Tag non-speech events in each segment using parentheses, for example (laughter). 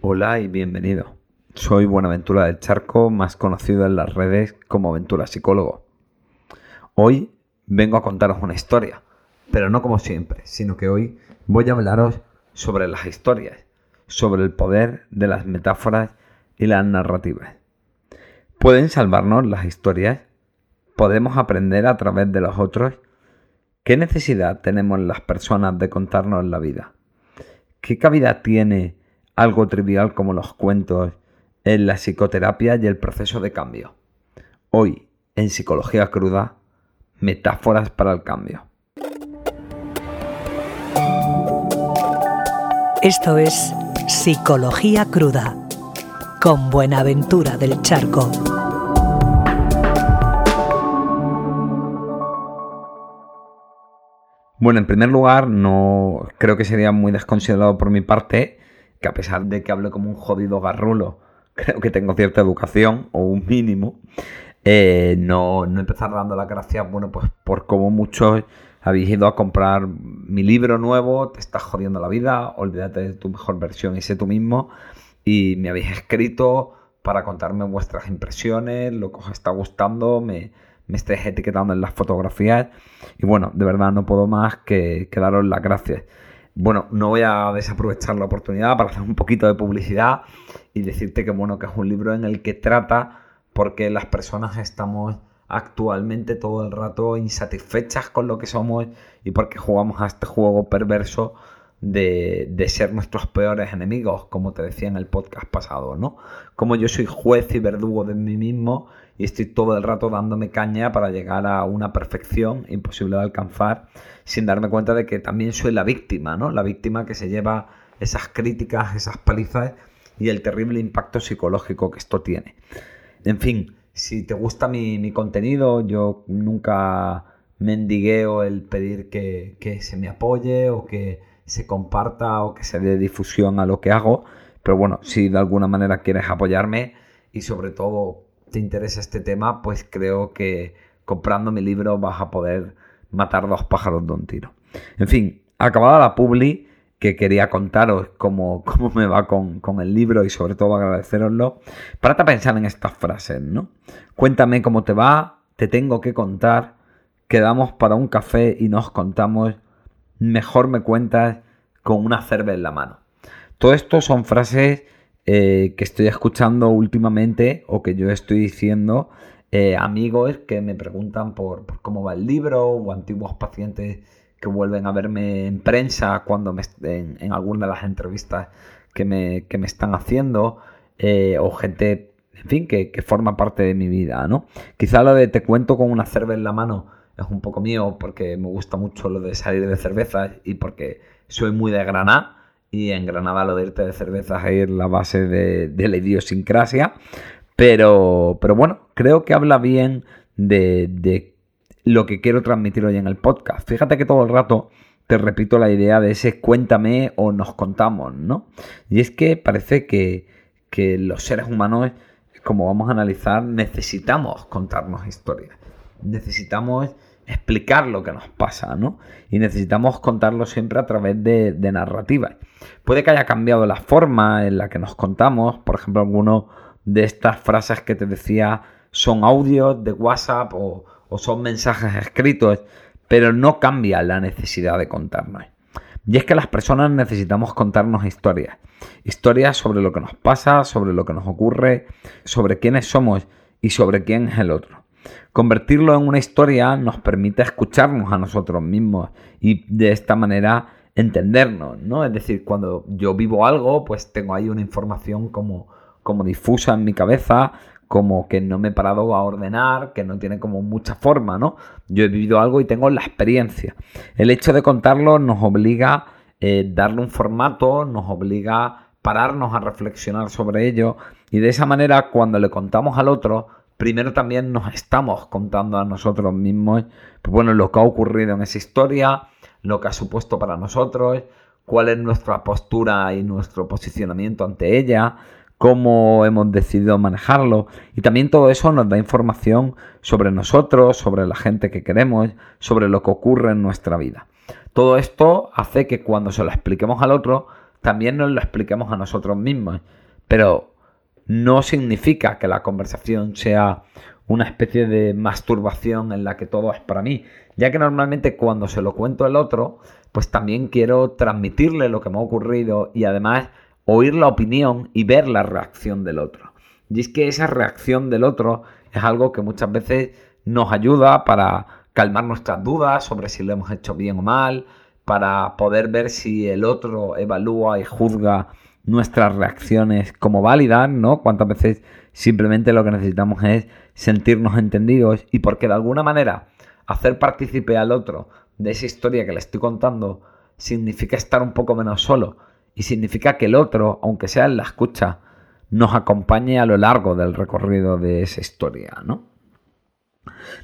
Hola y bienvenido. Soy Buenaventura del Charco, más conocido en las redes como Aventura Psicólogo. Hoy vengo a contaros una historia, pero no como siempre, sino que hoy voy a hablaros sobre las historias, sobre el poder de las metáforas y las narrativas. ¿Pueden salvarnos las historias? ¿Podemos aprender a través de los otros? ¿Qué necesidad tenemos las personas de contarnos la vida? ¿Qué cabida tiene algo trivial como los cuentos en la psicoterapia y el proceso de cambio? Hoy, en Psicología Cruda, metáforas para el cambio. Esto es Psicología Cruda con Buenaventura del Charco. Bueno, en primer lugar, no creo que sería muy desconsiderado por mi parte que a pesar de que hable como un jodido garrulo, (laughs) creo que tengo cierta educación o un mínimo, eh, no, no empezar dando las gracias, bueno, pues por cómo muchos habéis ido a comprar mi libro nuevo, te estás jodiendo la vida, olvídate de tu mejor versión y sé tú mismo, y me habéis escrito para contarme vuestras impresiones, lo que os está gustando, me, me estáis etiquetando en las fotografías y bueno, de verdad no puedo más que, daros las gracias. Bueno, no voy a desaprovechar la oportunidad para hacer un poquito de publicidad y decirte que bueno, que es un libro en el que trata porque las personas estamos actualmente todo el rato insatisfechas con lo que somos y porque jugamos a este juego perverso de, de, ser nuestros peores enemigos, como te decía en el podcast pasado, ¿no? Como yo soy juez y verdugo de mí mismo y estoy todo el rato dándome caña para llegar a una perfección imposible de alcanzar sin darme cuenta de que también soy la víctima, ¿no? La víctima que se lleva esas críticas, esas palizas y el terrible impacto psicológico que esto tiene. En fin, si te gusta mi, contenido, yo nunca mendigueo el pedir que, que se me apoye o que se comparta o que se dé difusión a lo que hago. Pero bueno, si de alguna manera quieres apoyarme y sobre todo te interesa este tema, pues creo que comprando mi libro vas a poder matar dos pájaros de un tiro. En fin, acabada la publi, que quería contaros cómo, (laughs) cómo me va con, con, el libro y sobre todo agradeceroslo, para pensar en estas frases, ¿no? Cuéntame cómo te va, te tengo que contar, quedamos para un café y nos contamos, mejor me cuentas con una cerveza en la mano. Todo esto son frases eh, que estoy escuchando últimamente o que yo estoy diciendo eh, amigos que me preguntan por, cómo va el libro o antiguos pacientes que vuelven a verme en prensa cuando me en, en alguna de las entrevistas que me, que me están haciendo eh, o gente, en fin, que, que, forma parte de mi vida, ¿no? Quizá lo de te cuento con una cerveza en la mano es un poco mío porque me gusta mucho lo de salir de cervezas y porque soy muy de Granada y en Granada lo de irte de cervezas es la base de, la idiosincrasia. Pero, pero bueno, creo que habla bien de, de lo que quiero transmitir hoy en el podcast. Fíjate que todo el rato te repito la idea de ese cuéntame o nos contamos, ¿no? Y es que parece que, que los seres humanos, como vamos a analizar, necesitamos contarnos historias. Necesitamos explicar lo que nos pasa, ¿no? Y necesitamos contarlo siempre a través de, narrativas. Puede que haya cambiado la forma en la que nos contamos, por ejemplo, alguno de estas frases que te decía son audios de WhatsApp o, o son mensajes escritos, pero no cambia la necesidad de contarnos. Y es que las personas necesitamos contarnos historias. Historias sobre lo que nos pasa, sobre lo que nos ocurre, sobre quiénes somos y sobre quién es el otro. Convertirlo en una historia nos permite escucharnos a nosotros mismos y de esta manera entendernos, ¿no? Es decir, cuando yo vivo algo, pues tengo ahí una información como, como difusa en mi cabeza, como que no me he parado a ordenar, que no tiene como mucha forma, ¿no? Yo he vivido algo y tengo la experiencia. El hecho de contarlo nos obliga a eh, darle un formato, nos obliga a pararnos a reflexionar sobre ello y de esa manera cuando le contamos al otro, primero también nos estamos contando a nosotros mismos, pues bueno, lo que ha ocurrido en esa historia, lo que ha supuesto para nosotros, cuál es nuestra postura y nuestro posicionamiento ante ella, cómo hemos decidido manejarlo y también todo eso nos da información sobre nosotros, sobre la gente que queremos, sobre lo que ocurre en nuestra vida. Todo esto hace que cuando se lo expliquemos al otro también nos lo expliquemos a nosotros mismos. Pero no significa que la conversación sea una especie de masturbación en la que todo es para mí, ya que normalmente cuando se lo cuento al otro, pues también quiero transmitirle lo que me ha ocurrido y además oír la opinión y ver la reacción del otro. Y es que esa reacción del otro es algo que muchas veces nos ayuda para calmar nuestras dudas sobre si lo hemos hecho bien o mal, para poder ver si el otro evalúa y juzga nuestras reacciones como válidas, ¿no? Cuántas veces simplemente lo que necesitamos es sentirnos entendidos y porque de alguna manera hacer partícipe al otro de esa historia que le estoy contando significa estar un poco menos solo y significa que el otro, aunque sea en la escucha, nos acompañe a lo largo del recorrido de esa historia, ¿no?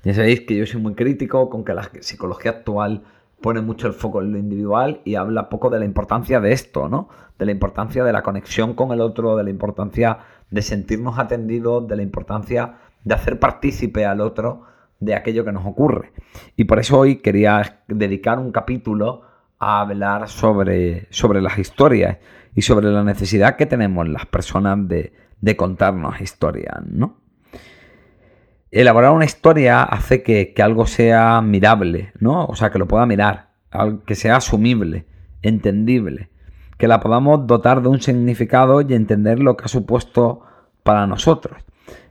Ya sabéis que yo soy muy crítico con que la psicología actual pone mucho el foco en lo individual y habla poco de la importancia de esto, ¿no? De la importancia de la conexión con el otro, de la importancia de sentirnos atendidos, de la importancia de hacer partícipe al otro de aquello que nos ocurre. Y por eso hoy quería dedicar un capítulo a hablar sobre, sobre las historias y sobre la necesidad que tenemos las personas de, de contarnos historias, ¿no? Elaborar una historia hace que, algo sea mirable, ¿no? O sea, que lo pueda mirar, que sea asumible, entendible, que la podamos dotar de un significado y entender lo que ha supuesto para nosotros.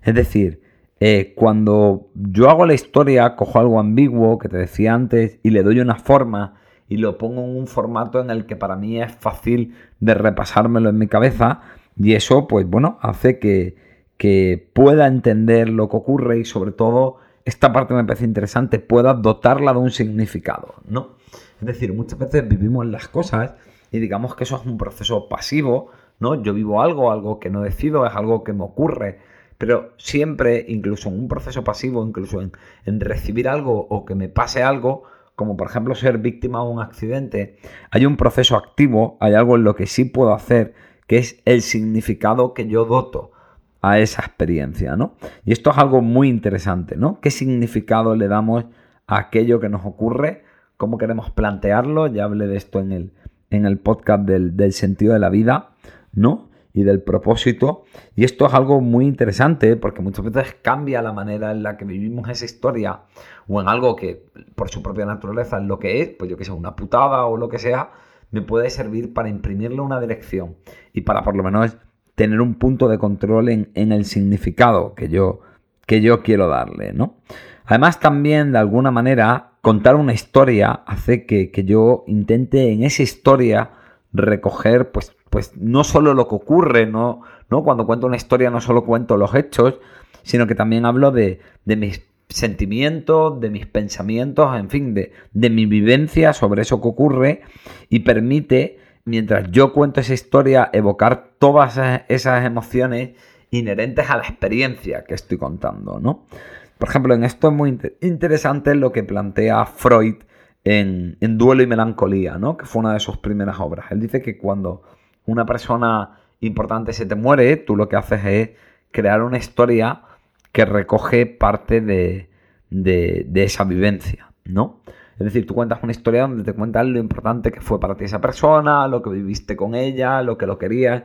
Es decir, eh, cuando yo hago la historia, cojo algo ambiguo que te decía antes y le doy una forma y lo pongo en un formato en el que para mí es fácil de repasármelo en mi cabeza y eso, pues bueno, hace que, que pueda entender lo que ocurre y sobre todo, esta parte me parece interesante, pueda dotarla de un significado, ¿no? Es decir, muchas veces vivimos las cosas y digamos que eso es un proceso pasivo, ¿no? Yo vivo algo, algo que no decido, es algo que me ocurre, pero siempre, incluso en un proceso pasivo, incluso en, en recibir algo o que me pase algo, como por ejemplo ser víctima de un accidente, hay un proceso activo, hay algo en lo que sí puedo hacer, que es el significado que yo doto a esa experiencia, ¿no? Y esto es algo muy interesante, ¿no? ¿Qué significado le damos a aquello que nos ocurre? ¿Cómo queremos plantearlo? Ya hablé de esto en el, en el podcast del, del sentido de la vida, ¿no? y del propósito. Y esto es algo muy interesante porque muchas veces cambia la manera en la que vivimos esa historia o en algo que por su propia naturaleza es lo que es, pues yo que sé, una putada o lo que sea, me puede servir para imprimirle una dirección y para por lo menos tener un punto de control en, el significado que yo, que yo quiero darle, ¿no? Además, también, de alguna manera, contar una historia hace que, yo intente en esa historia recoger, pues, pues no solo lo que ocurre, ¿no? ¿no? Cuando cuento una historia no solo cuento los hechos, sino que también hablo de, de mis sentimientos, de mis pensamientos, en fin, de, de mi vivencia sobre eso que ocurre y permite mientras yo cuento esa historia, evocar todas esas emociones inherentes a la experiencia que estoy contando, ¿no? Por ejemplo, en esto es muy interesante lo que plantea Freud en, Duelo y Melancolía, ¿no? Que fue una de sus primeras obras. Él dice que cuando una persona importante se te muere, tú lo que haces es crear una historia que recoge parte de, de esa vivencia, ¿no? Es decir, tú cuentas una historia donde te cuentas lo importante que fue para ti esa persona, lo que viviste con ella, lo que lo querías.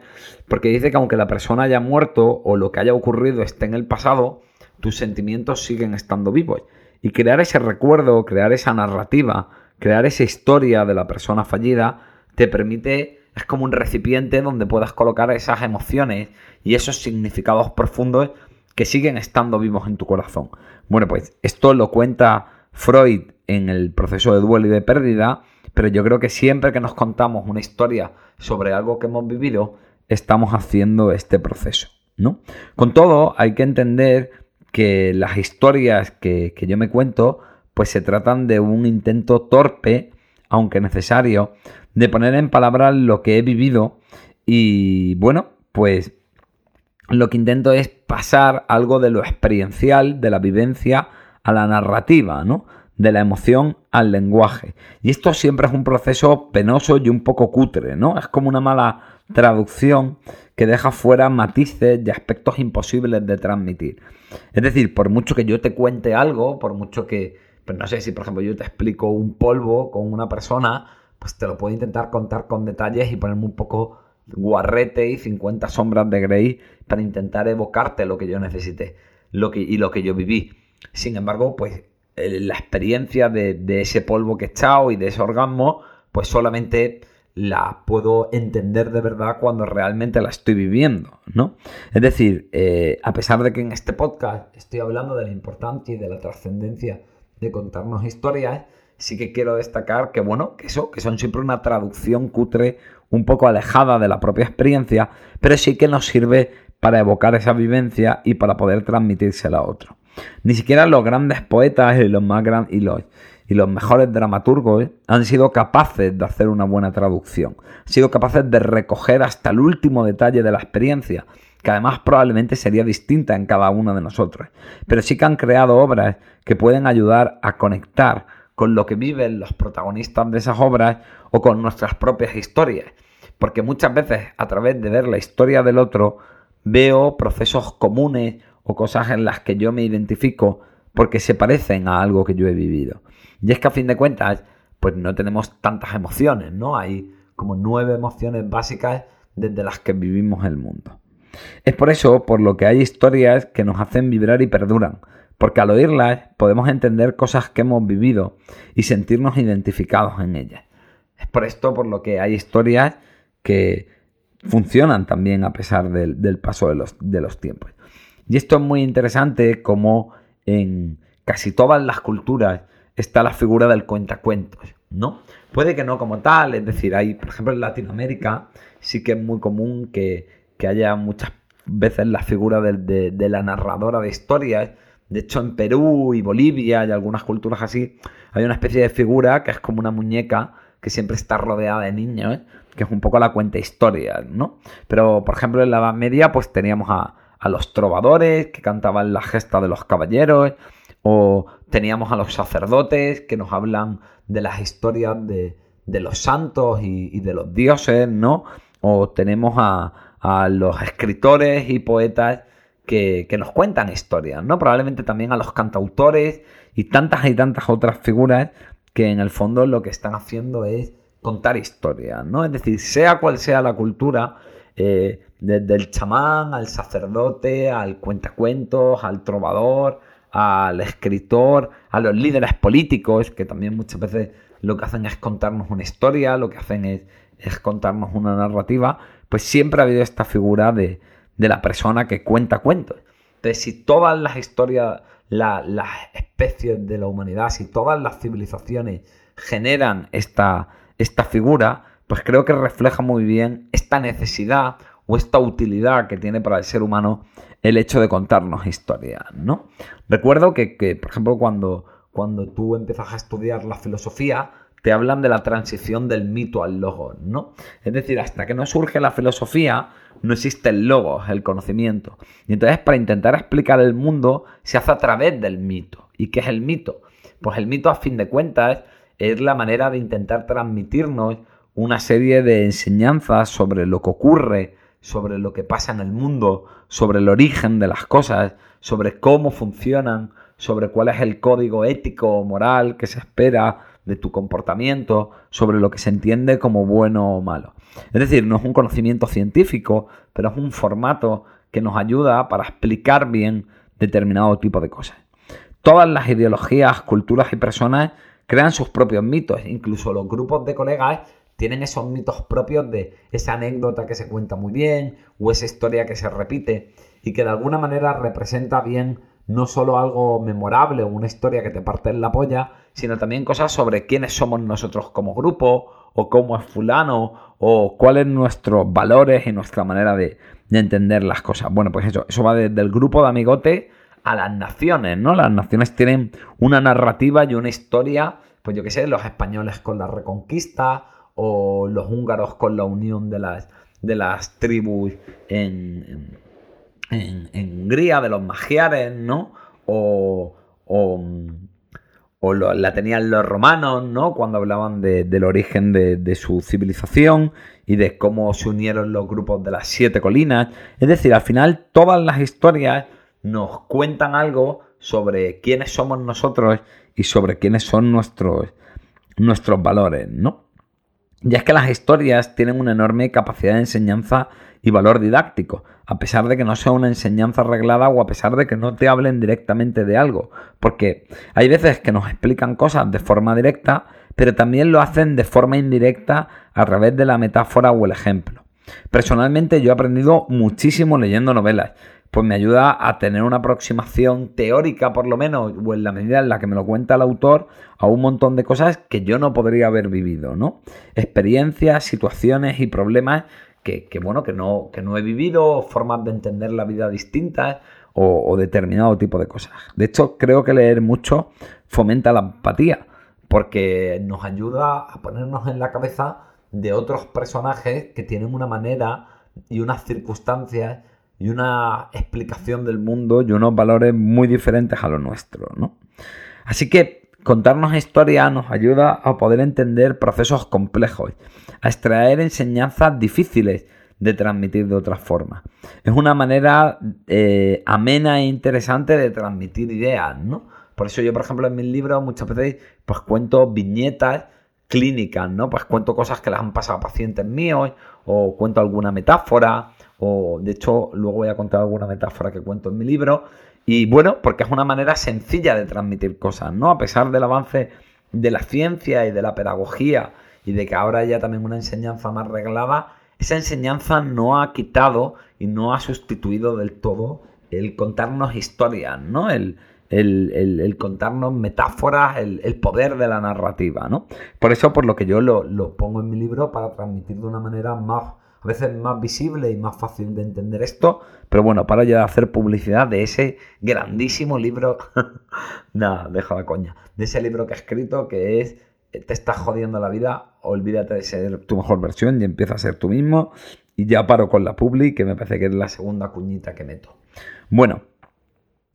Porque dice que aunque la persona haya muerto o lo que haya ocurrido esté en el pasado, tus sentimientos siguen estando vivos. Y crear ese recuerdo, crear esa narrativa, crear esa historia de la persona fallida, te permite, es como un recipiente donde puedas colocar esas emociones y esos significados profundos que siguen estando vivos en tu corazón. Bueno, pues esto lo cuenta Freud en el proceso de duelo y de pérdida, pero yo creo que siempre que nos contamos una historia sobre algo que hemos vivido, estamos haciendo este proceso, ¿no? Con todo, hay que entender que las historias que, que yo me cuento, pues se tratan de un intento torpe, aunque necesario, de poner en palabras lo que he vivido y bueno, pues lo que intento es pasar algo de lo experiencial, de la vivencia, a la narrativa, ¿no? de la emoción al lenguaje. Y esto siempre es un proceso penoso y un poco cutre, ¿no? Es como una mala traducción que deja fuera matices y aspectos imposibles de transmitir. Es decir, por mucho que yo te cuente algo, por mucho que, pues no sé si por ejemplo yo te explico un polvo con una persona, pues te lo puedo intentar contar con detalles y ponerme un poco guarrete y 50 sombras de Grey para intentar evocarte lo que yo necesité lo que, y lo que yo viví. Sin embargo, pues la experiencia de, ese polvo que he echado y de ese orgasmo, pues solamente la puedo entender de verdad cuando realmente la estoy viviendo, ¿no? Es decir, eh, a pesar de que en este podcast estoy hablando de la importancia y de la trascendencia de contarnos historias, sí que quiero destacar que, bueno, que eso, que son siempre una traducción cutre, un poco alejada de la propia experiencia, pero sí que nos sirve para evocar esa vivencia y para poder transmitírsela a otro. Ni siquiera los grandes poetas y los más y los, y los mejores dramaturgos han sido capaces de hacer una buena traducción. Han sido capaces de recoger hasta el último detalle de la experiencia, que además probablemente sería distinta en cada uno de nosotros. Pero sí que han creado obras que pueden ayudar a conectar con lo que viven los protagonistas de esas obras o con nuestras propias historias. Porque muchas veces a través de ver la historia del otro veo procesos comunes o cosas en las que yo me identifico porque se parecen a algo que yo he vivido. Y es que a fin de cuentas, pues no tenemos tantas emociones, ¿no? Hay como nueve emociones básicas desde las que vivimos el mundo. Es por eso por lo que hay historias que nos hacen vibrar y perduran, porque al oírlas podemos entender cosas que hemos vivido y sentirnos identificados en ellas. Es por esto por lo que hay historias que funcionan también a pesar del, paso de los, tiempos. Y esto es muy interesante como en casi todas las culturas está la figura del cuentacuentos, ¿no? Puede que no como tal, es decir, hay, por ejemplo, en Latinoamérica sí que es muy común que, haya muchas veces la figura de, la narradora de historias. De hecho, en Perú y Bolivia y algunas culturas así, hay una especie de figura que es como una muñeca que siempre está rodeada de niños, que es un poco la cuenta historia, ¿no? Pero, por ejemplo, en la Edad Media, pues teníamos a, a los trovadores que cantaban la gesta de los caballeros, o teníamos a los sacerdotes que nos hablan de las historias de, los santos y, de los dioses, ¿no? O tenemos a, los escritores y poetas que, que, nos cuentan historias, ¿no? Probablemente también a los cantautores y tantas y tantas otras figuras que en el fondo lo que están haciendo es contar historias, ¿no? Es decir, sea cual sea la cultura, eh, desde el chamán al sacerdote, al cuentacuentos, al trovador, al escritor, a los líderes políticos, que también muchas veces lo que hacen es contarnos una historia, lo que hacen es, contarnos una narrativa, pues siempre ha habido esta figura de, la persona que cuenta cuentos. Entonces, si todas las historias, las especies de la humanidad, si todas las civilizaciones generan esta, esta figura, pues creo que refleja muy bien esta necesidad o esta utilidad que tiene para el ser humano el hecho de contarnos historias, ¿no? Recuerdo que, por ejemplo, cuando, cuando tú empiezas a estudiar la filosofía, te hablan de la transición del mito al logo, ¿no? Es decir, hasta que no surge la filosofía, no existe el logo, el conocimiento. Y entonces, para intentar explicar el mundo, se hace a través del mito. ¿Y qué es el mito? Pues el mito, a fin de cuentas, es la manera de intentar transmitirnos una serie de enseñanzas sobre lo que ocurre, sobre lo que pasa en el mundo, sobre el origen de las cosas, sobre cómo funcionan, sobre cuál es el código ético o moral que se espera de tu comportamiento, sobre lo que se entiende como bueno o malo. Es decir, no es un conocimiento científico, pero es un formato que nos ayuda para explicar bien determinado tipo de cosas. Todas las ideologías, culturas y personas crean sus propios mitos, incluso los grupos de colegas tienen esos mitos propios de esa anécdota que se cuenta muy bien o esa historia que se repite y que de alguna manera representa bien no solo algo memorable o una historia que te parte en la polla, sino también cosas sobre quiénes somos nosotros como grupo o cómo es fulano o cuáles nuestros valores y nuestra manera de, entender las cosas. Bueno, pues eso, eso va desde el grupo de amigote a las naciones, ¿no? Las naciones tienen una narrativa y una historia, pues yo qué sé, los españoles con la reconquista o los húngaros con la unión de las, de las tribus en, en, Hungría, de los magiares, ¿no? O, o, la tenían los romanos, ¿no? Cuando hablaban del origen de, su civilización y de cómo se unieron los grupos de las siete colinas. Es decir, al final todas las historias nos cuentan algo sobre quiénes somos nosotros y sobre quiénes son nuestros, nuestros valores, ¿no? Y es que las historias tienen una enorme capacidad de enseñanza y valor didáctico, a pesar de que no sea una enseñanza arreglada o a pesar de que no te hablen directamente de algo. Porque hay veces que nos explican cosas de forma directa, pero también lo hacen de forma indirecta a través de la metáfora o el ejemplo. Personalmente yo he aprendido muchísimo leyendo novelas, pues me ayuda a tener una aproximación teórica por lo menos, o en la medida en la que me lo cuenta el autor, a un montón de cosas que yo no podría haber vivido, ¿no? Experiencias, situaciones y problemas que, bueno, que no, que no he vivido, formas de entender la vida distintas o, determinado tipo de cosas. De hecho, creo que leer mucho fomenta la empatía, porque nos ayuda a ponernos en la cabeza de otros personajes que tienen una manera y unas circunstancias y una explicación del mundo y unos valores muy diferentes a los nuestros, ¿no? Así que contarnos historia nos ayuda a poder entender procesos complejos, a extraer enseñanzas difíciles de transmitir de otra forma. Es una manera eh, amena e interesante de transmitir ideas, ¿no? Por eso yo, por ejemplo, en mis libros muchas veces pues cuento viñetas clínicas, ¿no? Pues cuento cosas que les han pasado a pacientes míos o cuento alguna metáfora o de hecho luego voy a contar alguna metáfora que cuento en mi libro y bueno, porque es una manera sencilla de transmitir cosas, ¿no? A pesar del avance de la ciencia y de la pedagogía y de que ahora haya también una enseñanza más reglada, esa enseñanza no ha quitado y no ha sustituido del todo el contarnos historias, ¿no? El, el, contarnos metáforas, el, poder de la narrativa, ¿no? Por eso, por lo que yo lo, lo pongo en mi libro para transmitir de una manera más a veces más visible y más fácil de entender esto, pero bueno, para ya hacer publicidad de ese grandísimo libro, (laughs) nada, deja la coña, de ese libro que he escrito que es Te estás jodiendo la vida, olvídate de ser tu mejor versión y empieza a ser tú mismo. Y ya paro con la publi, que me parece que es la segunda cuñita que meto. Bueno,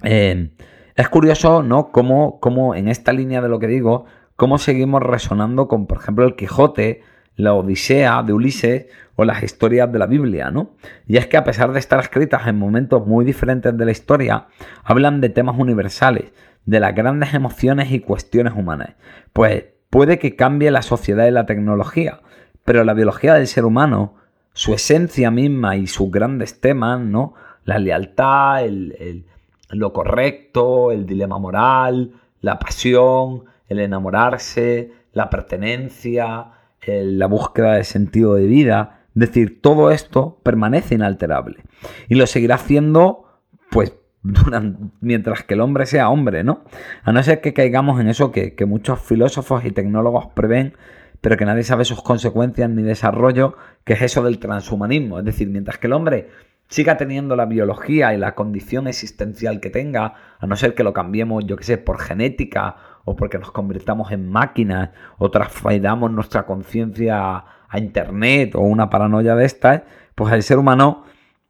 eh, es curioso, ¿no? Cómo, cómo en esta línea de lo que digo, cómo seguimos resonando con, por ejemplo, el Quijote, la Odisea de Ulises o las historias de la Biblia, ¿no? Y es que a pesar de estar escritas en momentos muy diferentes de la historia, hablan de temas universales, de las grandes emociones y cuestiones humanas. Pues puede que cambie la sociedad y la tecnología, pero la biología del ser humano, su esencia misma y sus grandes temas, ¿no? La lealtad, lo correcto, el dilema moral, la pasión, el enamorarse, la pertenencia, la búsqueda de sentido de vida. Es decir, todo esto permanece inalterable. Y lo seguirá haciendo, pues, (laughs) mientras que el hombre sea hombre, ¿no? A no ser que caigamos en eso que, que muchos filósofos y tecnólogos prevén, pero que nadie sabe sus consecuencias ni desarrollo, que es eso del transhumanismo. Es decir, mientras que el hombre siga teniendo la biología y la condición existencial que tenga, a no ser que lo cambiemos, yo qué sé, por genética o porque nos convirtamos en máquinas o transfiramos nuestra conciencia a Internet o una paranoia de estas, pues el ser humano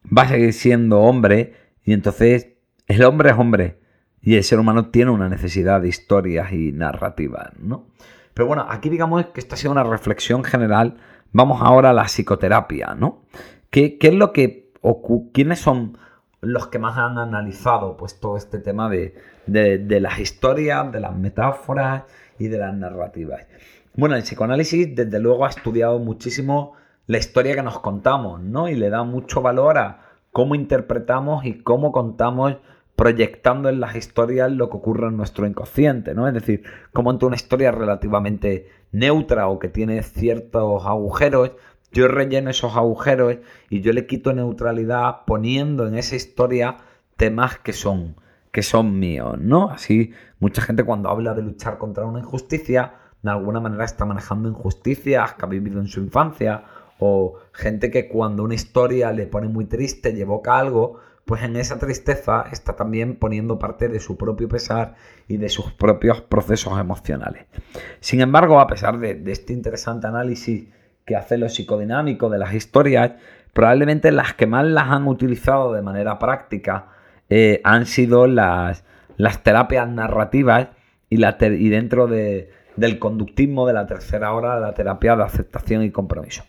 va a seguir siendo hombre y entonces el hombre es hombre y el ser humano tiene una necesidad de historias y narrativas, ¿no? Pero bueno, aquí digamos que esta ha sido una reflexión general. Vamos ahora a la psicoterapia, ¿no? ¿Qué, qué es lo que o quiénes son los que más han analizado pues todo este tema de, de, las historias, de las metáforas y de las narrativas. Bueno, el psicoanálisis desde luego ha estudiado muchísimo la historia que nos contamos, ¿no? Y le da mucho valor a cómo interpretamos y cómo contamos proyectando en las historias lo que ocurre en nuestro inconsciente, ¿no? Es decir, cómo ante una historia relativamente neutra o que tiene ciertos agujeros, yo relleno esos agujeros y yo le quito neutralidad poniendo en esa historia temas que son que son míos, ¿no? Así, mucha gente cuando habla de luchar contra una injusticia, de alguna manera está manejando injusticias que ha vivido en su infancia, o gente que cuando una historia le pone muy triste y evoca algo, pues en esa tristeza está también poniendo parte de su propio pesar y de sus propios procesos emocionales. Sin embargo, a pesar de, de este interesante análisis que hace lo psicodinámico de las historias, probablemente las que más las han utilizado de manera práctica eh, han sido las, las terapias narrativas y, la y dentro del conductismo de la tercera hora, la terapia de aceptación y compromiso.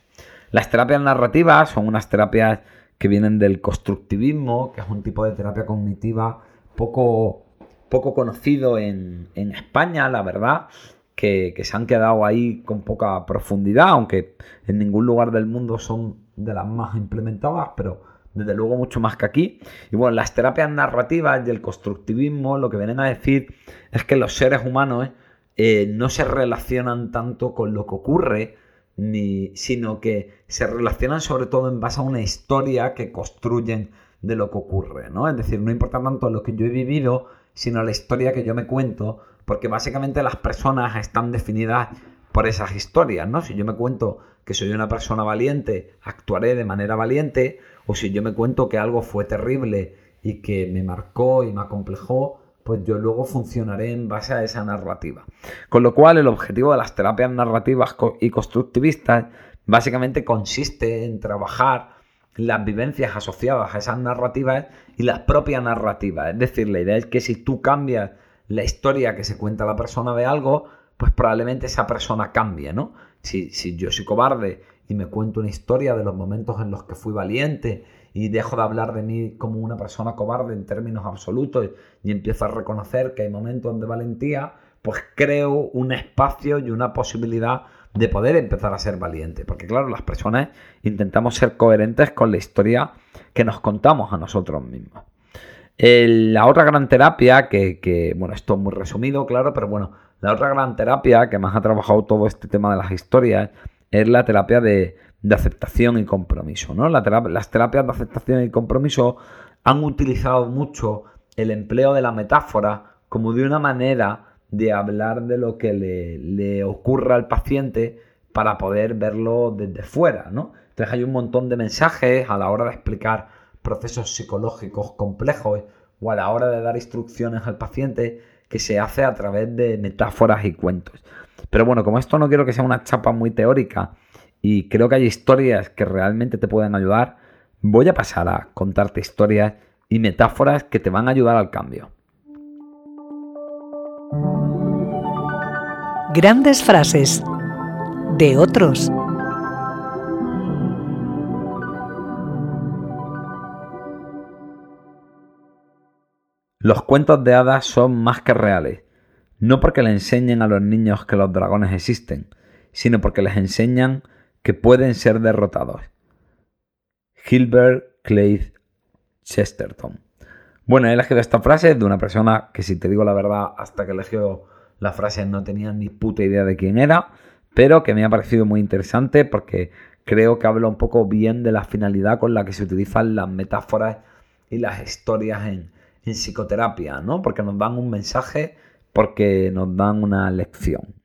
Las terapias narrativas son unas terapias que vienen del constructivismo, que es un tipo de terapia cognitiva poco, poco conocido en, en España, la verdad, que, se han quedado ahí con poca profundidad, aunque en ningún lugar del mundo son de las más implementadas, pero desde luego mucho más que aquí. Y bueno, las terapias narrativas y el constructivismo lo que vienen a decir es que los seres humanos eh, no se relacionan tanto con lo que ocurre, ni, sino que se relacionan sobre todo en base a una historia que construyen de lo que ocurre, ¿no? Es decir, no importa tanto lo que yo he vivido, sino la historia que yo me cuento, porque básicamente las personas están definidas por esas historias, ¿no? Si yo me cuento que soy una persona valiente, actuaré de manera valiente, o si yo me cuento que algo fue terrible y que me marcó y me acomplejó, pues yo luego funcionaré en base a esa narrativa. Con lo cual el objetivo de las terapias narrativas y constructivistas básicamente consiste en trabajar las vivencias asociadas a esas narrativas y las propias narrativas. Es decir, la idea es que si tú cambias la historia que se cuenta la persona de algo, pues probablemente esa persona cambie, ¿no? Si, si yo soy cobarde y me cuento una historia de los momentos en los que fui valiente y dejo de hablar de mí como una persona cobarde en términos absolutos y empiezo a reconocer que hay momentos de valentía, pues creo un espacio y una posibilidad de poder empezar a ser valiente. Porque claro, las personas intentamos ser coherentes con la historia que nos contamos a nosotros mismos. la otra gran terapia, que, bueno, esto es muy resumido, claro, pero bueno, la otra gran terapia que más ha trabajado todo este tema de las historias es la terapia de, aceptación y compromiso. ¿no? las terapias de aceptación y compromiso han utilizado mucho el empleo de la metáfora como de una manera de hablar de lo que le, le ocurre al paciente para poder verlo desde fuera, ¿no? Entonces hay un montón de mensajes a la hora de explicar procesos psicológicos complejos o a la hora de dar instrucciones al paciente que se hace a través de metáforas y cuentos. Pero bueno, como esto no quiero que sea una chapa muy teórica y creo que hay historias que realmente te pueden ayudar, voy a pasar a contarte historias y metáforas que te van a ayudar al cambio. Grandes frases de otros. Los cuentos de hadas son más que reales, no porque le enseñen a los niños que los dragones existen, sino porque les enseñan que pueden ser derrotados. Gilbert Clay Chesterton. Bueno, he elegido esta frase de una persona que, si te digo la verdad, hasta que eligió la frase no tenía ni puta idea de quién era, pero que me ha parecido muy interesante porque creo que habla un poco bien de la finalidad con la que se utilizan las metáforas y las historias en, psicoterapia, ¿no? Porque nos dan un mensaje, porque nos dan una lección.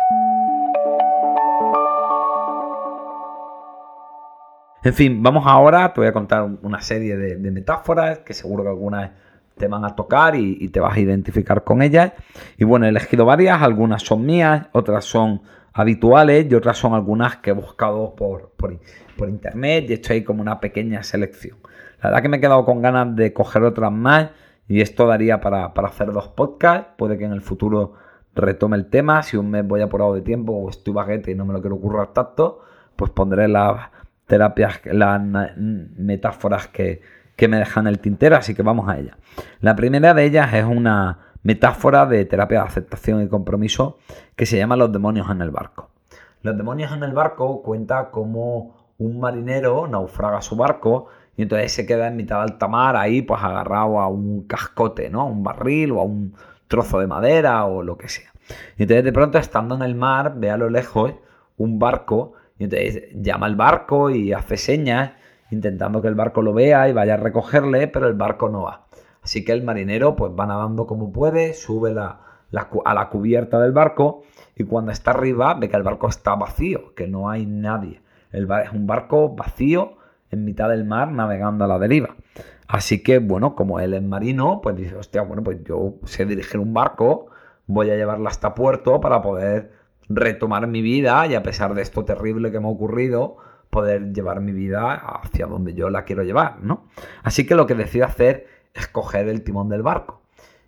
En fin, vamos ahora, te voy a contar una serie de, metáforas que seguro que algunas te van a tocar y, te vas a identificar con ellas. Y bueno, he elegido varias, algunas son mías, otras son habituales y otras son algunas que he buscado por, por, internet y ahí como una pequeña selección. La verdad que me he quedado con ganas de coger otras más y esto daría para, hacer dos podcasts. Puede que en el futuro retome el tema. Si un mes voy apurado de tiempo o estoy baguete y no me lo quiero ocurrir tanto, pues pondré las terapias, las metáforas que, que me dejan el tintero, así que vamos a ella. La primera de ellas es una metáfora de terapia de aceptación y compromiso que se llama Los demonios en el barco. Los demonios en el barco cuenta como un marinero naufraga su barco y entonces se queda en mitad de alta mar ahí pues agarrado a un cascote, ¿no? A un barril o a un trozo de madera o lo que sea. Y entonces de pronto estando en el mar ve a lo lejos un barco y entonces llama al barco y hace señas intentando que el barco lo vea y vaya a recogerle, pero el barco no va. Así que el marinero pues va nadando como puede, sube a la cubierta del barco y cuando está arriba ve que el barco está vacío, que no hay nadie. El es un barco vacío en mitad del mar navegando a la deriva. Así que, bueno, como él es marino, pues dice, hostia, bueno, pues yo sé dirigir un barco, voy a llevarla hasta puerto para poder retomar mi vida y a pesar de esto terrible que me ha ocurrido, poder llevar mi vida hacia donde yo la quiero llevar, ¿no? Así que lo que decide hacer es coger el timón del barco.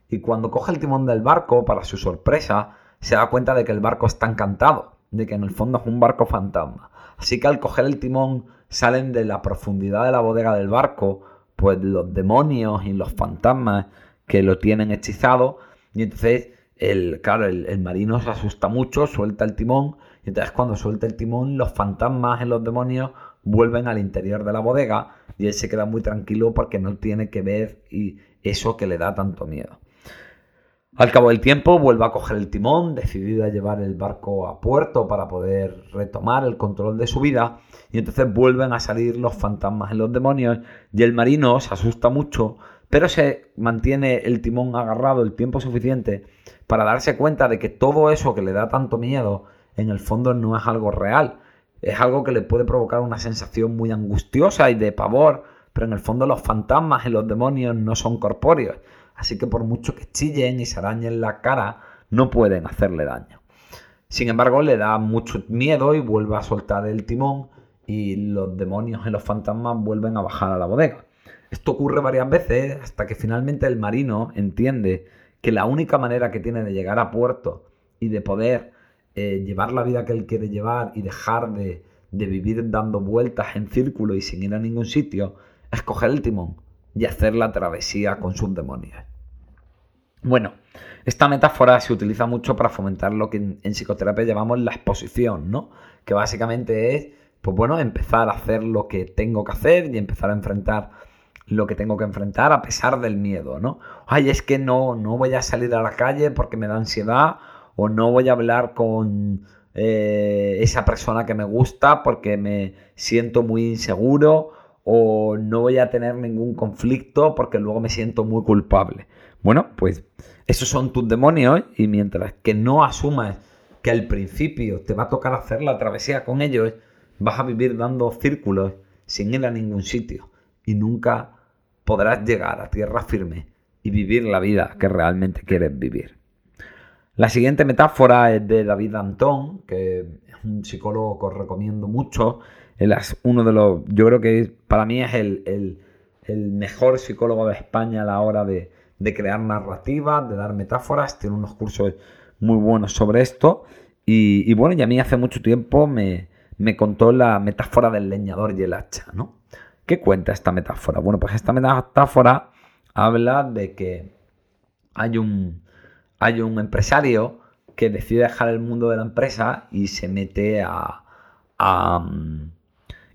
Y cuando coge el timón del barco, para su sorpresa, se da cuenta de que el barco está encantado, de que en el fondo es un barco fantasma. Así que al coger el timón salen de la profundidad de la bodega del barco, pues los demonios y los fantasmas que lo tienen hechizado, y entonces el, claro, el, marino se asusta mucho, suelta el timón, y entonces cuando suelta el timón, los fantasmas y los demonios vuelven al interior de la bodega. Y él se queda muy tranquilo porque no tiene que ver y eso que le da tanto miedo. Al cabo del tiempo vuelve a coger el timón, decidido a llevar el barco a puerto para poder retomar el control de su vida, y entonces vuelven a salir los fantasmas y los demonios, y el marino se asusta mucho, pero se mantiene el timón agarrado el tiempo suficiente para darse cuenta de que todo eso que le da tanto miedo, en el fondo no es algo real, es algo que le puede provocar una sensación muy angustiosa y de pavor, pero en el fondo los fantasmas y los demonios no son corpóreos así que por mucho que chillen y se arañen la cara, no pueden hacerle daño. Sin embargo, le da mucho miedo y vuelve a soltar el timón y los demonios y los fantasmas vuelven a bajar a la bodega. Esto ocurre varias veces hasta que finalmente el marino entiende que la única manera que tiene de llegar a puerto y de poder eh, llevar la vida que él quiere llevar y dejar de, de vivir dando vueltas en círculo y sin ir a ningún sitio es coger el timón y hacer la travesía con sus demonios. Bueno, esta metáfora se utiliza mucho para fomentar lo que en, psicoterapia llamamos la exposición, ¿no? Que básicamente es, pues bueno, empezar a hacer lo que tengo que hacer y empezar a enfrentar lo que tengo que enfrentar a pesar del miedo, ¿no? Ay, es que no, no voy a salir a la calle porque me da ansiedad o no voy a hablar con eh, esa persona que me gusta porque me siento muy inseguro o no voy a tener ningún conflicto porque luego me siento muy culpable. Bueno, pues esos son tus demonios y mientras que no asumas que al principio te va a tocar hacer la travesía con ellos, vas a vivir dando círculos sin ir a ningún sitio y nunca podrás llegar a tierra firme y vivir la vida que realmente quieres vivir. La siguiente metáfora es de David Antón, que es un psicólogo que os recomiendo mucho uno de los, yo creo que para mí es el, mejor psicólogo de España a la hora de, crear narrativas, de dar metáforas, tiene unos cursos muy buenos sobre esto. Y, bueno, y a mí hace mucho tiempo me, contó la metáfora del leñador y el hacha, ¿no? ¿Qué cuenta esta metáfora? Bueno, pues esta metáfora habla de que hay un, hay un empresario que decide dejar el mundo de la empresa y se mete a,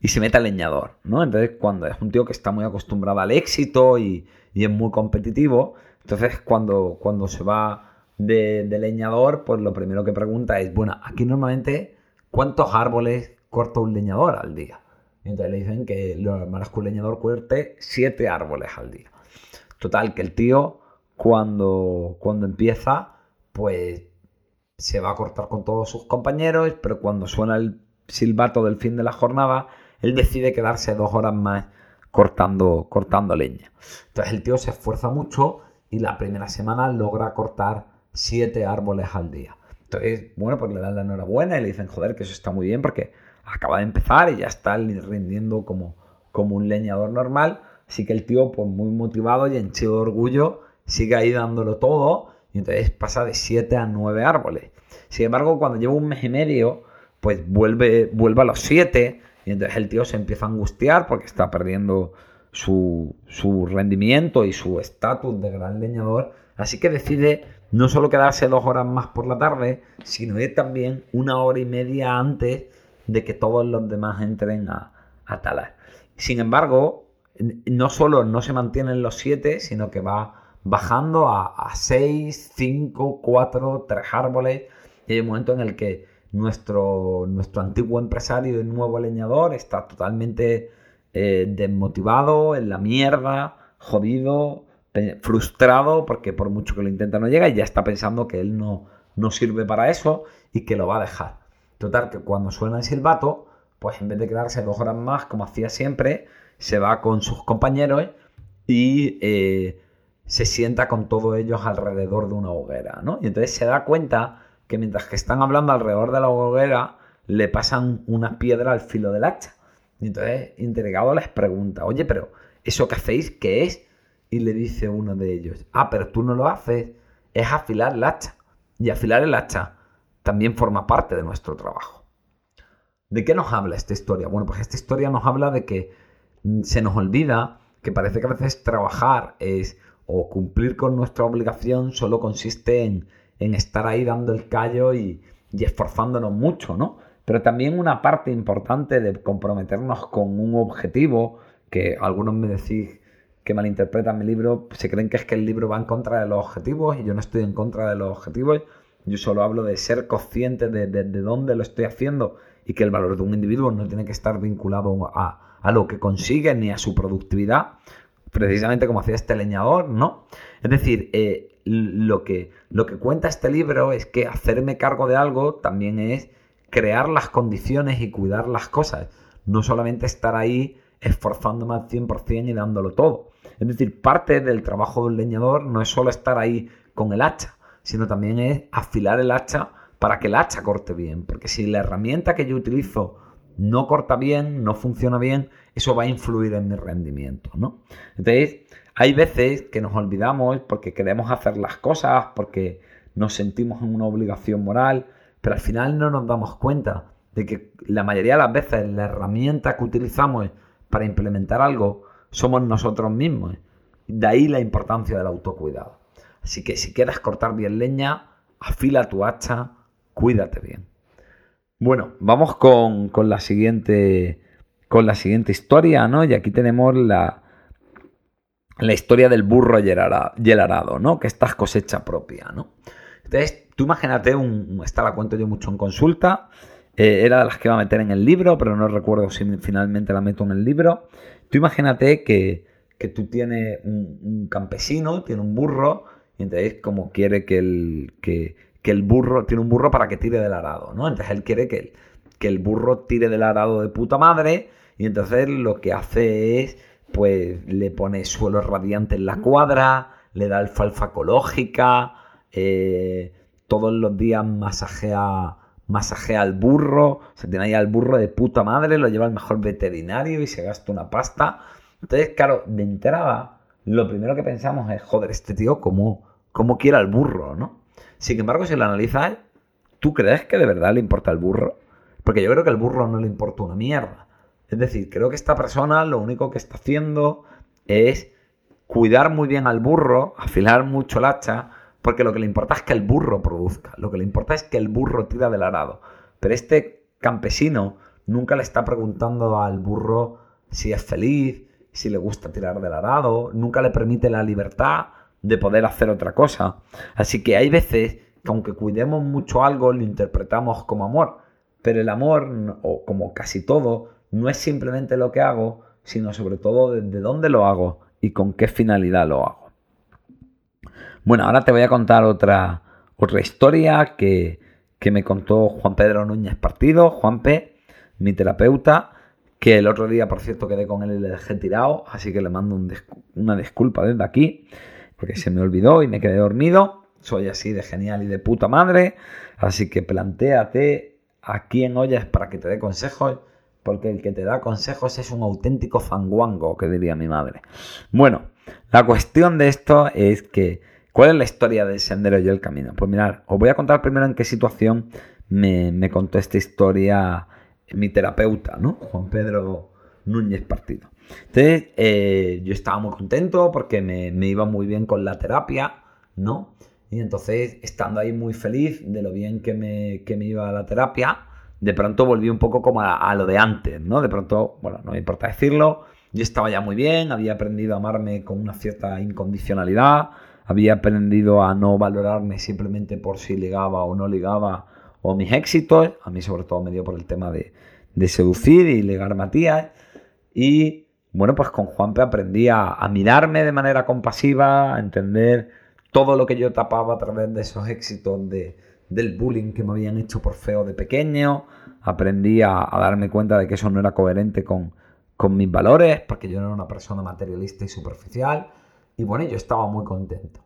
y se mete al leñador, ¿no? Entonces, cuando es un tío que está muy acostumbrado al éxito y, es muy competitivo, entonces cuando, cuando se va de, leñador, pues lo primero que pregunta es, bueno, aquí normalmente, ¿cuántos árboles corta un leñador al día? Y entonces le dicen que lo normal es que un leñador corte siete árboles al día. Total, que el tío cuando, cuando empieza, pues se va a cortar con todos sus compañeros, pero cuando suena el silbato del fin de la jornada, él decide quedarse dos horas más cortando, cortando leña. Entonces el tío se esfuerza mucho y la primera semana logra cortar siete árboles al día. Entonces, bueno, pues le dan la enhorabuena y le dicen, joder, que eso está muy bien porque acaba de empezar y ya está rindiendo como, como un leñador normal. Así que el tío, pues muy motivado y henchido de orgullo, sigue ahí dándolo todo y entonces pasa de siete a nueve árboles. Sin embargo, cuando lleva un mes y medio, pues vuelve, vuelve a los siete y entonces el tío se empieza a angustiar porque está perdiendo su, rendimiento y su estatus de gran leñador. Así que decide no solo quedarse dos horas más por la tarde, sino ir también una hora y media antes de que todos los demás entren a, a talar. Sin embargo, no solo no se mantienen los siete, sino que va bajando a, a seis, cinco, cuatro, tres árboles. Y hay un momento en el que nuestro, nuestro antiguo empresario y nuevo leñador está totalmente eh, desmotivado, en la mierda, jodido, frustrado, porque por mucho que lo intenta no llega y ya está pensando que él no, no sirve para eso y que lo va a dejar. Total, que cuando suena el silbato, pues en vez de quedarse dos horas más, como hacía siempre, se va con sus compañeros y eh, se sienta con todos ellos alrededor de una hoguera, ¿no? Y entonces se da cuenta que mientras que están hablando alrededor de la hoguera, le pasan una piedra al filo del hacha. Y entonces, intrigado, les pregunta, oye, pero ¿eso que hacéis qué es? Y le dice uno de ellos, ah, pero tú no lo haces, es afilar el hacha. Y afilar el hacha también forma parte de nuestro trabajo. ¿De qué nos habla esta historia? Bueno, pues esta historia nos habla de que se nos olvida que parece que a veces trabajar es o cumplir con nuestra obligación solo consiste en en estar ahí dando el callo y, y esforzándonos mucho, ¿no? Pero también una parte importante de comprometernos con un objetivo, que algunos me decís que malinterpretan mi libro, se creen que es que el libro va en contra de los objetivos y yo no estoy en contra de los objetivos. Yo solo hablo de ser consciente de, de, dónde lo estoy haciendo y que el valor de un individuo no tiene que estar vinculado a, a lo que consigue ni a su productividad, precisamente como hacía este leñador, ¿no? Es decir, eh, lo que, lo que cuenta este libro es que hacerme cargo de algo también es crear las condiciones y cuidar las cosas. No solamente estar ahí esforzándome al 100% y dándolo todo. Es decir, parte del trabajo de un leñador no es solo estar ahí con el hacha, sino también es afilar el hacha para que el hacha corte bien. Porque si la herramienta que yo utilizo no corta bien, no funciona bien, eso va a influir en mi rendimiento, ¿no? Entonces, hay veces que nos olvidamos porque queremos hacer las cosas, porque nos sentimos en una obligación moral, pero al final no nos damos cuenta de que la mayoría de las veces la herramienta que utilizamos para implementar algo somos nosotros mismos. De ahí la importancia del autocuidado. Así que si quieres cortar bien leña, afila tu hacha, cuídate bien. Bueno, vamos con, con la siguiente con la siguiente historia, ¿no? Y aquí tenemos la, la historia del burro yelarado, ¿no? Que esta es cosecha propia, ¿no? Entonces, tú imagínate, un, esta la cuento yo mucho en consulta, eh, era de las que iba a meter en el libro, pero no recuerdo si finalmente la meto en el libro. Tú imagínate que, tú tienes un, campesino, tiene un burro, y entonces como quiere que el, que, el burro, tiene un burro para que tire del arado, ¿no? Entonces él quiere que el, que el burro tire del arado de puta madre, y entonces lo que hace es pues le pone suelo radiante en la cuadra, le da alfalfa ecológica, eh, todos los días masajea, masajea al burro, se tiene ahí al burro de puta madre, lo lleva al mejor veterinario y se gasta una pasta. Entonces, claro, de entrada, lo primero que pensamos es, joder, este tío, ¿cómo, cómo quiere al burro, no? Sin embargo, si lo analizas, ¿tú crees que de verdad le importa al burro? Porque yo creo que al burro no le importa una mierda. Es decir, creo que esta persona lo único que está haciendo es cuidar muy bien al burro, afilar mucho el hacha, porque lo que le importa es que el burro produzca, lo que le importa es que el burro tira del arado. Pero este campesino nunca le está preguntando al burro si es feliz, si le gusta tirar del arado, nunca le permite la libertad de poder hacer otra cosa. Así que hay veces que aunque cuidemos mucho algo, lo interpretamos como amor, pero el amor, o como casi todo, no es simplemente lo que hago, sino sobre todo desde dónde lo hago y con qué finalidad lo hago. Bueno, ahora te voy a contar otra, otra historia que, me contó Juan Pedro Núñez Partido, Juan P., mi terapeuta, que el otro día, por cierto, quedé con él y le dejé tirado, así que le mando una disculpa desde aquí, porque se me olvidó y me quedé dormido. Soy así de genial y de puta madre, así que plantéate a quién oyes para que te dé consejos porque el que te da consejos es un auténtico fanguango, que diría mi madre. Bueno, la cuestión de esto es que, ¿cuál es la historia del sendero y el camino? Pues mirad, os voy a contar primero en qué situación me, contó esta historia mi terapeuta, ¿no? Juan Pedro Núñez Partido. Entonces, eh, yo estaba muy contento porque me, iba muy bien con la terapia, ¿no? Y entonces, estando ahí muy feliz de lo bien que me, que me iba la terapia, de pronto volví un poco como a, lo de antes, ¿no? De pronto, bueno, no me importa decirlo, yo estaba ya muy bien, había aprendido a amarme con una cierta incondicionalidad, había aprendido a no valorarme simplemente por si ligaba o no ligaba o mis éxitos, a mí sobre todo me dio por el tema de, seducir y ligar Matías, y bueno, pues con Juanpe aprendí a, a mirarme de manera compasiva, a entender todo lo que yo tapaba a través de esos éxitos de del bullying que me habían hecho por feo de pequeño, aprendí a, darme cuenta de que eso no era coherente con, mis valores, porque yo era una persona materialista y superficial, y bueno, yo estaba muy contento.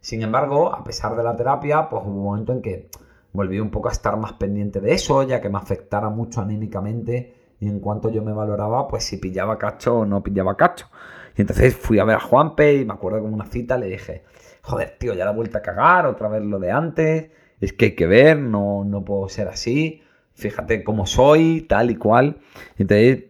Sin embargo, a pesar de la terapia, pues hubo un momento en que volví un poco a estar más pendiente de eso, ya que me afectara mucho anímicamente y en cuanto yo me valoraba, pues si pillaba cacho o no pillaba cacho. Y entonces fui a ver a Juanpe y me acuerdo en una cita le dije, joder, tío, ya la vuelta a cagar, otra vez lo de antes, es que hay que ver, no, no puedo ser así, fíjate cómo soy, tal y cual. Entonces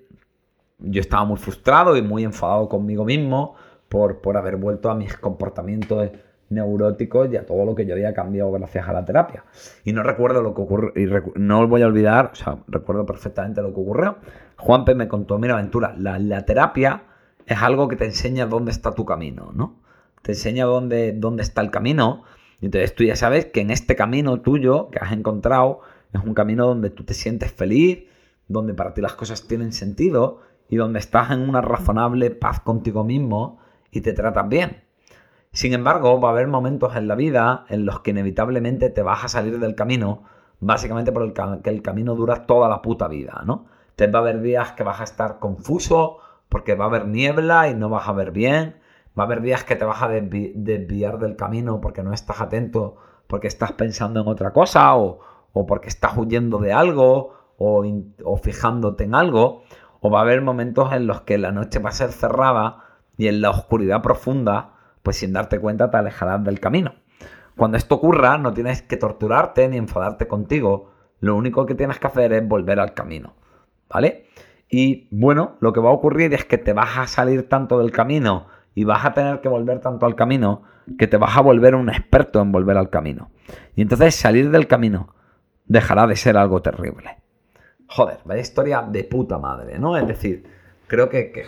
yo estaba muy frustrado y muy enfadado conmigo mismo por, por haber vuelto a mis comportamientos neuróticos y a todo lo que yo había cambiado gracias a la terapia. Y no recuerdo lo que ocurrió, y no voy a olvidar, o sea, recuerdo perfectamente lo que ocurrió. Juanpe me contó, mira, Aventura, la, la terapia es algo que te enseña dónde está tu camino, ¿no? Te enseña dónde, dónde está el camino. Entonces tú ya sabes que en este camino tuyo que has encontrado es un camino donde tú te sientes feliz, donde para ti las cosas tienen sentido y donde estás en una razonable paz contigo mismo y te tratas bien. Sin embargo, va a haber momentos en la vida en los que inevitablemente te vas a salir del camino, básicamente por el que el camino dura toda la puta vida, ¿no? Te va a haber días que vas a estar confuso porque va a haber niebla y no vas a ver bien, va a haber días que te vas a desviar del camino porque no estás atento, porque estás pensando en otra cosa o, o porque estás huyendo de algo o, o fijándote en algo, o va a haber momentos en los que la noche va a ser cerrada y en la oscuridad profunda, pues sin darte cuenta te alejarás del camino. Cuando esto ocurra, no tienes que torturarte ni enfadarte contigo. Lo único que tienes que hacer es volver al camino. ¿Vale? Y bueno, lo que va a ocurrir es que te vas a salir tanto del camino y vas a tener que volver tanto al camino que te vas a volver un experto en volver al camino. Y entonces salir del camino dejará de ser algo terrible. Joder, vaya historia de puta madre, ¿no? Es decir, creo que,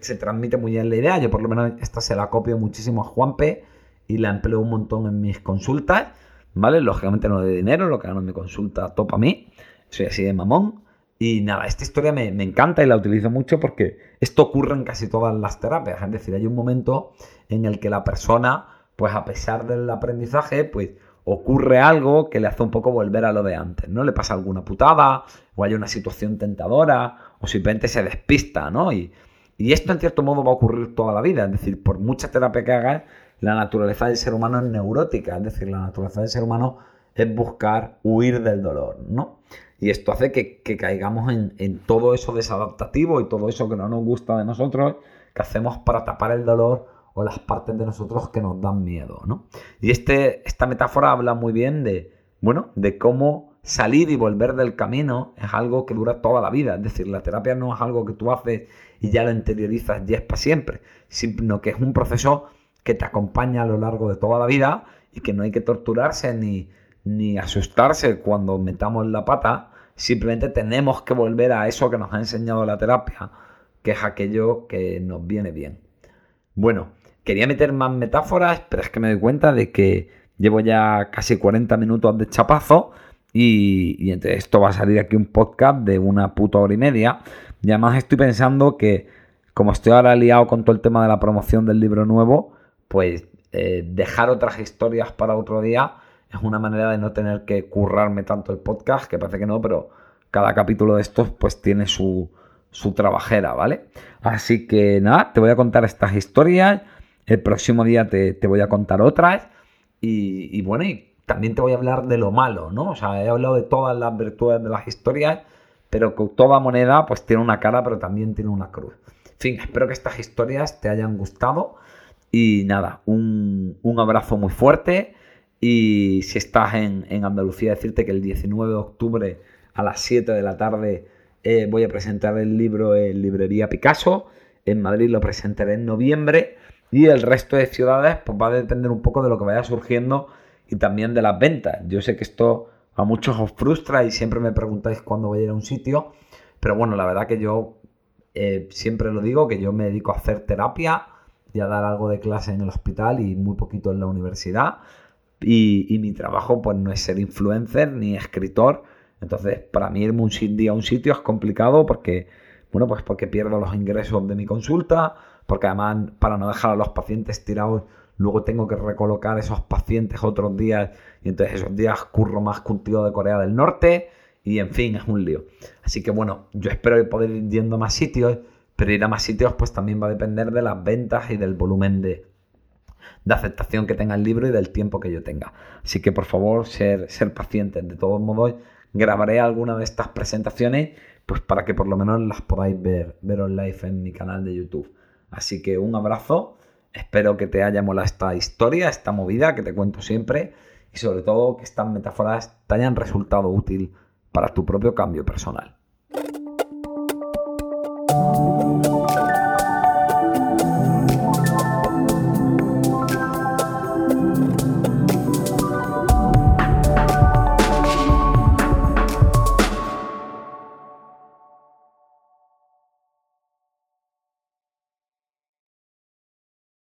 se transmite muy bien la idea. Yo por lo menos esta se la copio muchísimo a Juanpe y la empleo un montón en mis consultas, ¿vale? Lógicamente no de dinero, lo que gano en mi consulta topa a mí. Soy así de mamón. Y nada, esta historia me, me, encanta y la utilizo mucho porque esto ocurre en casi todas las terapias. Es decir, hay un momento en el que la persona, pues a pesar del aprendizaje, pues ocurre algo que le hace un poco volver a lo de antes, ¿no? Le pasa alguna putada, o hay una situación tentadora, o simplemente se despista, ¿no? Y, esto en cierto modo va a ocurrir toda la vida, es decir, por mucha terapia que hagas, la naturaleza del ser humano es neurótica, es decir, la naturaleza del ser humano es buscar huir del dolor, ¿no? Y esto hace que, caigamos en, en, todo eso desadaptativo y todo eso que no nos gusta de nosotros, que hacemos para tapar el dolor o las partes de nosotros que nos dan miedo, ¿no? Y este, esta metáfora habla muy bien de, bueno, de cómo salir y volver del camino es algo que dura toda la vida. Es decir, la terapia no es algo que tú haces y ya lo interiorizas y es para siempre, sino que es un proceso que te acompaña a lo largo de toda la vida y que no hay que torturarse ni, ni asustarse cuando metamos la pata. Simplemente tenemos que volver a eso que nos ha enseñado la terapia, que es aquello que nos viene bien. Bueno, Quería meter más metáforas, pero es que me doy cuenta de que llevo ya casi 40 minutos de chapazo y, y esto va a salir aquí un podcast de una puta hora y media. Y además estoy pensando que como estoy ahora liado con todo el tema de la promoción del libro nuevo, pues eh, dejar otras historias para otro día es una manera de no tener que currarme tanto el podcast, que parece que no, pero cada capítulo de estos pues tiene su, su trabajera, ¿vale? Así que nada, te voy a contar estas historias el próximo día te, voy a contar otras. Y, bueno, y también te voy a hablar de lo malo, ¿no? O sea, he hablado de todas las virtudes de las historias, pero que toda moneda pues tiene una cara, pero también tiene una cruz. En fin, espero que estas historias te hayan gustado. Y nada, un, abrazo muy fuerte. Y si estás en, Andalucía, decirte que el 19 de octubre a las 7 de la tarde eh, voy a presentar el libro en Librería Picasso. En Madrid lo presentaré en noviembre. Y el resto de ciudades pues va a depender un poco de lo que vaya surgiendo y también de las ventas. Yo sé que esto a muchos os frustra y siempre me preguntáis cuándo voy a ir a un sitio, pero bueno, la verdad que yo eh, siempre lo digo, que yo me dedico a hacer terapia y a dar algo de clase en el hospital y muy poquito en la universidad. Y, mi trabajo pues no es ser influencer ni escritor. Entonces, para mí irme un día a un sitio es complicado porque, bueno, pues porque pierdo los ingresos de mi consulta, porque además para no dejar a los pacientes tirados, luego tengo que recolocar esos pacientes otros días y entonces esos días curro más contigo de Corea del Norte y en fin, es un lío. Así que bueno, yo espero poder ir yendo a más sitios, pero ir a más sitios pues también va a depender de las ventas y del volumen de, de aceptación que tenga el libro y del tiempo que yo tenga. Así que por favor, ser, ser pacientes. De todos modos, grabaré alguna de estas presentaciones pues para que por lo menos las podáis ver, ver en live en mi canal de YouTube. Así que un abrazo, espero que te haya molado esta historia, esta movida que te cuento siempre y sobre todo que estas metáforas te hayan resultado útil para tu propio cambio personal.